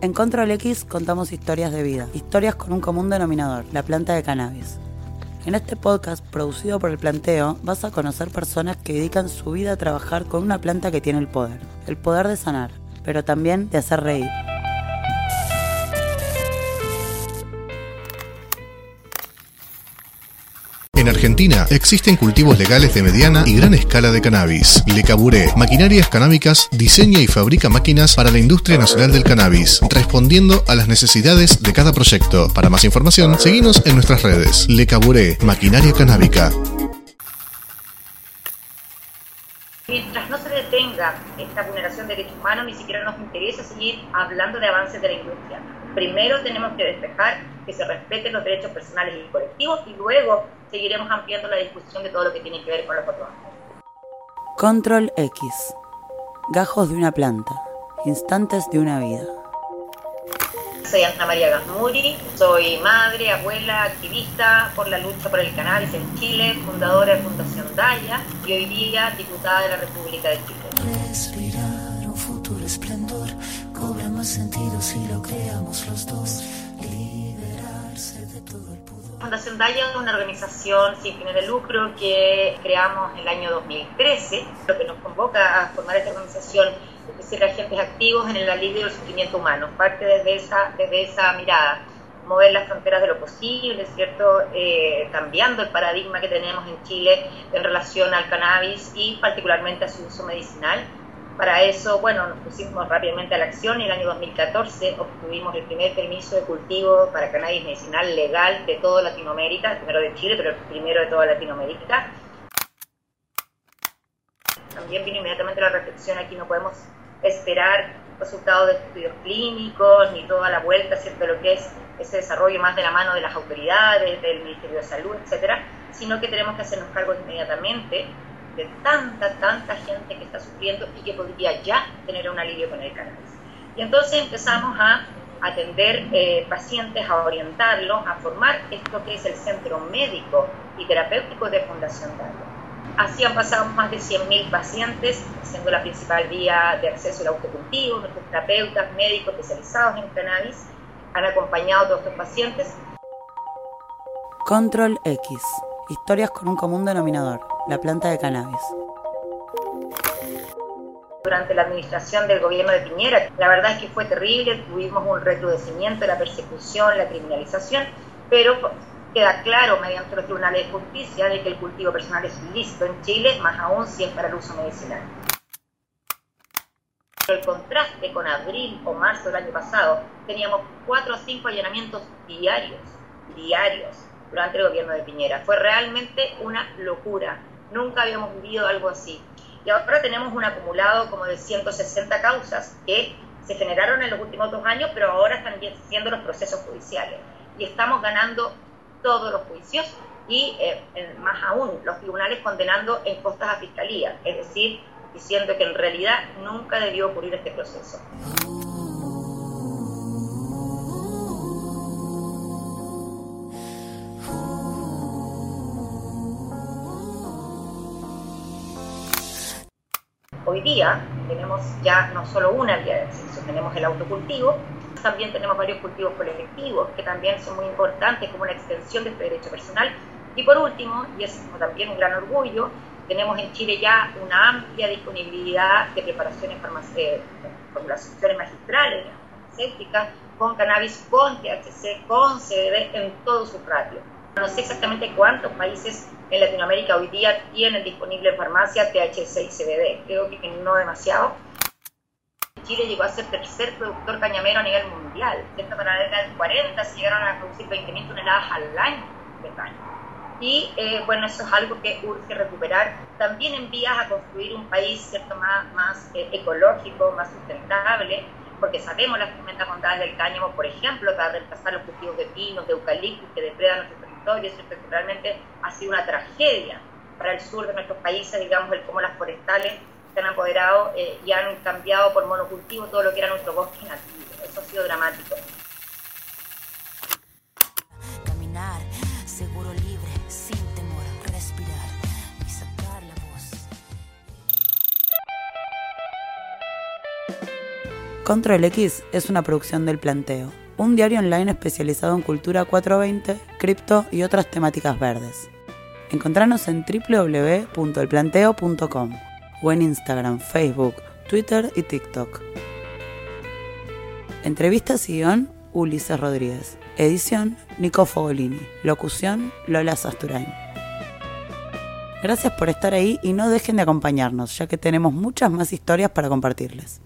En Control X contamos historias de vida, historias con un común denominador, la planta de cannabis. En este podcast, producido por el planteo, vas a conocer personas que dedican su vida a trabajar con una planta que tiene el poder, el poder de sanar, pero también de hacer reír. En Argentina existen cultivos legales de mediana y gran escala de cannabis. Le Caburé, Maquinarias Canábicas, diseña y fabrica máquinas para la industria nacional del cannabis, respondiendo a las necesidades de cada proyecto. Para más información, seguinos en nuestras redes. Le Caburé, Maquinaria Canábica. Mientras no se detenga esta vulneración de derechos humanos, ni siquiera nos interesa seguir hablando de avances de la industria. Primero tenemos que despejar que se respeten los derechos personales y colectivos y luego seguiremos ampliando la discusión de todo lo que tiene que ver con los otros Control X. Gajos de una planta. Instantes de una vida. Soy Ana María Gasmuri, soy madre, abuela, activista por la lucha por el cannabis en Chile, fundadora de Fundación Daya y hoy día diputada de la República de Chile. Respirar un futuro esplendor cobra más sentido si lo creamos los dos. Fundación Daya es una organización sin fines de lucro que creamos en el año 2013. Lo que nos convoca a formar esta organización es ser agentes activos en el alivio del sufrimiento humano. Parte desde esa, desde esa mirada, mover las fronteras de lo posible, ¿cierto? Eh, cambiando el paradigma que tenemos en Chile en relación al cannabis y particularmente a su uso medicinal. Para eso, bueno, nos pusimos rápidamente a la acción y en el año 2014 obtuvimos el primer permiso de cultivo para cannabis medicinal legal de toda Latinoamérica, primero de Chile, pero primero de toda Latinoamérica. También vino inmediatamente la reflexión, aquí no podemos esperar resultados de estudios clínicos, ni toda la vuelta, ¿cierto?, lo que es ese desarrollo más de la mano de las autoridades, del Ministerio de Salud, etcétera, sino que tenemos que hacernos cargo inmediatamente de tanta, tanta gente que está sufriendo y que podría ya tener un alivio con el cannabis. Y entonces empezamos a atender eh, pacientes, a orientarlos, a formar esto que es el Centro Médico y Terapéutico de Fundación Dalia. Así han pasado más de 100.000 pacientes, siendo la principal vía de acceso al autocultivo. Nuestros terapeutas, médicos especializados en cannabis han acompañado a todos estos pacientes. Control X. Historias con un común denominador, la planta de cannabis. Durante la administración del gobierno de Piñera, la verdad es que fue terrible, tuvimos un recrudecimiento de la persecución, la criminalización, pero queda claro mediante los tribunales de justicia de que el cultivo personal es ilícito en Chile, más aún si es para el uso medicinal. El contraste con abril o marzo del año pasado, teníamos cuatro o cinco allanamientos diarios, diarios, durante el gobierno de Piñera. Fue realmente una locura. Nunca habíamos vivido algo así. Y ahora tenemos un acumulado como de 160 causas que se generaron en los últimos dos años, pero ahora están siendo los procesos judiciales. Y estamos ganando todos los juicios y eh, más aún los tribunales condenando en costas a fiscalía, es decir, diciendo que en realidad nunca debió ocurrir este proceso. Hoy día tenemos ya no solo una vía de acceso, tenemos el autocultivo, también tenemos varios cultivos colectivos que también son muy importantes como una extensión de este derecho personal. Y por último, y es también un gran orgullo, tenemos en Chile ya una amplia disponibilidad de preparaciones farmacéuticas, formulaciones magistrales farmacéuticas con cannabis, con THC, con CBD en todo su ratio. No sé exactamente cuántos países en Latinoamérica hoy día tienen disponible en farmacia THC y CBD. Creo que no demasiado Chile llegó a ser tercer productor cañamero a nivel mundial. Para la década del 40 se llegaron a producir 20.000 toneladas al año de caña. Y eh, bueno, eso es algo que urge recuperar. También en vías a construir un país cierto, más, más eh, ecológico, más sustentable, porque sabemos las tremendas bondades del cáñamo, por ejemplo, para reemplazar los cultivos de pinos, de eucaliptos que depredan nuestro territorio, ¿cierto? que realmente ha sido una tragedia para el sur de nuestros países, digamos, el cómo las forestales se han apoderado eh, y han cambiado por monocultivo todo lo que era nuestro bosque nativo. Eso ha sido dramático. Caminar, seguro libre, sin temor, respirar y sacar la voz. Control X es una producción del Planteo, un diario online especializado en cultura 420, cripto y otras temáticas verdes. Encontranos en www.elplanteo.com o en Instagram, Facebook, Twitter y TikTok. Entrevistas y guion, Ulises Rodríguez. Edición, Nico Fogolini. Locución, Lola Sasturain. Gracias por estar ahí y no dejen de acompañarnos, ya que tenemos muchas más historias para compartirles.